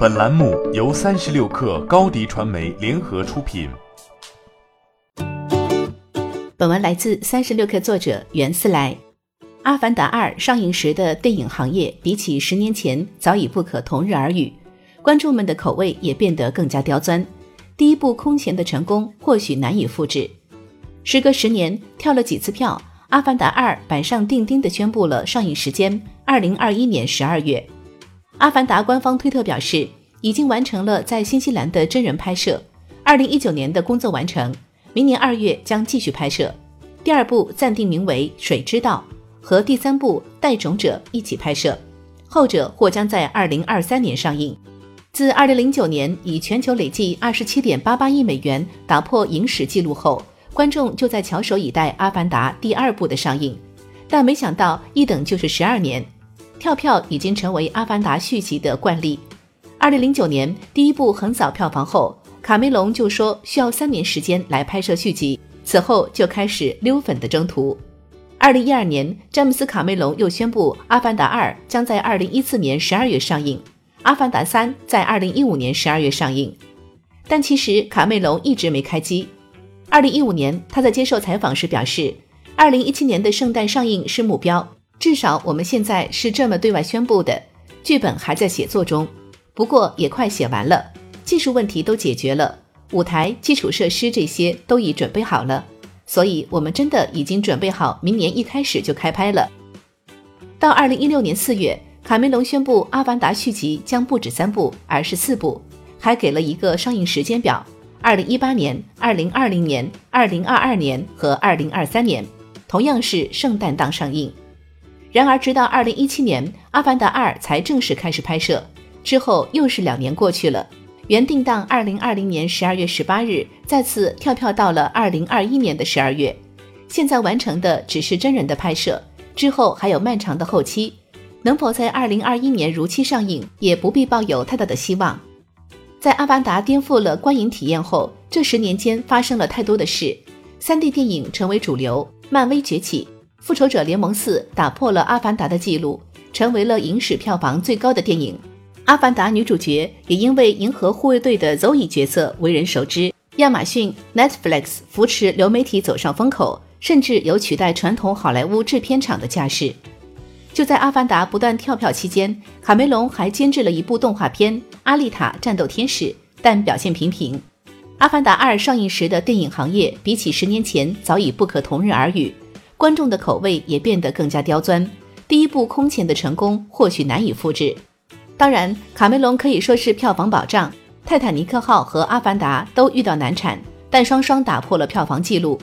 本栏目由三十六克高低传媒联合出品。本文来自三十六克作者袁思来。《阿凡达二》上映时的电影行业，比起十年前早已不可同日而语，观众们的口味也变得更加刁钻。第一部空前的成功或许难以复制。时隔十年，跳了几次票，《阿凡达二》板上钉钉地宣布了上映时间：二零二一年十二月。阿凡达官方推特表示，已经完成了在新西兰的真人拍摄，二零一九年的工作完成，明年二月将继续拍摄。第二部暂定名为《水之道》，和第三部《带种者》一起拍摄，后者或将在二零二三年上映。自二零零九年以全球累计二十七点八八亿美元打破影史纪录后，观众就在翘首以待《阿凡达》第二部的上映，但没想到一等就是十二年。跳票已经成为《阿凡达》续集的惯例。二零零九年第一部横扫票房后，卡梅隆就说需要三年时间来拍摄续集，此后就开始溜粉的征途。二零一二年，詹姆斯·卡梅隆又宣布，《阿凡达二》将在二零一四年十二月上映，《阿凡达三》在二零一五年十二月上映。但其实卡梅隆一直没开机。二零一五年，他在接受采访时表示，二零一七年的圣诞上映是目标。至少我们现在是这么对外宣布的，剧本还在写作中，不过也快写完了，技术问题都解决了，舞台、基础设施这些都已准备好了，所以我们真的已经准备好明年一开始就开拍了。到二零一六年四月，卡梅隆宣布《阿凡达》续集将不止三部，而是四部，还给了一个上映时间表：二零一八年、二零二零年、二零二二年和二零二三年，同样是圣诞档上映。然而，直到二零一七年，《阿凡达二》才正式开始拍摄，之后又是两年过去了。原定档二零二零年十二月十八日，再次跳票到了二零二一年的十二月。现在完成的只是真人的拍摄，之后还有漫长的后期。能否在二零二一年如期上映，也不必抱有太大的希望。在《阿凡达》颠覆了观影体验后，这十年间发生了太多的事：三 D 电影成为主流，漫威崛起。《复仇者联盟四》打破了《阿凡达》的记录，成为了影史票房最高的电影。《阿凡达》女主角也因为《银河护卫队》的 Zoe 角色为人熟知。亚马逊、Netflix 扶持流媒体走上风口，甚至有取代传统好莱坞制片厂的架势。就在《阿凡达》不断跳票期间，卡梅隆还监制了一部动画片《阿丽塔：战斗天使》，但表现平平。《阿凡达二》上映时的电影行业，比起十年前早已不可同日而语。观众的口味也变得更加刁钻。第一部空前的成功或许难以复制。当然，卡梅隆可以说是票房保障。泰坦尼克号和阿凡达都遇到难产，但双双打破了票房纪录。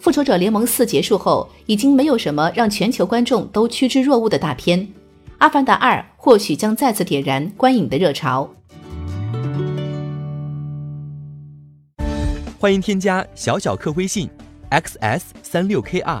复仇者联盟四结束后，已经没有什么让全球观众都趋之若鹜的大片。阿凡达二或许将再次点燃观影的热潮。欢迎添加小小客微信：xs 三六 kr。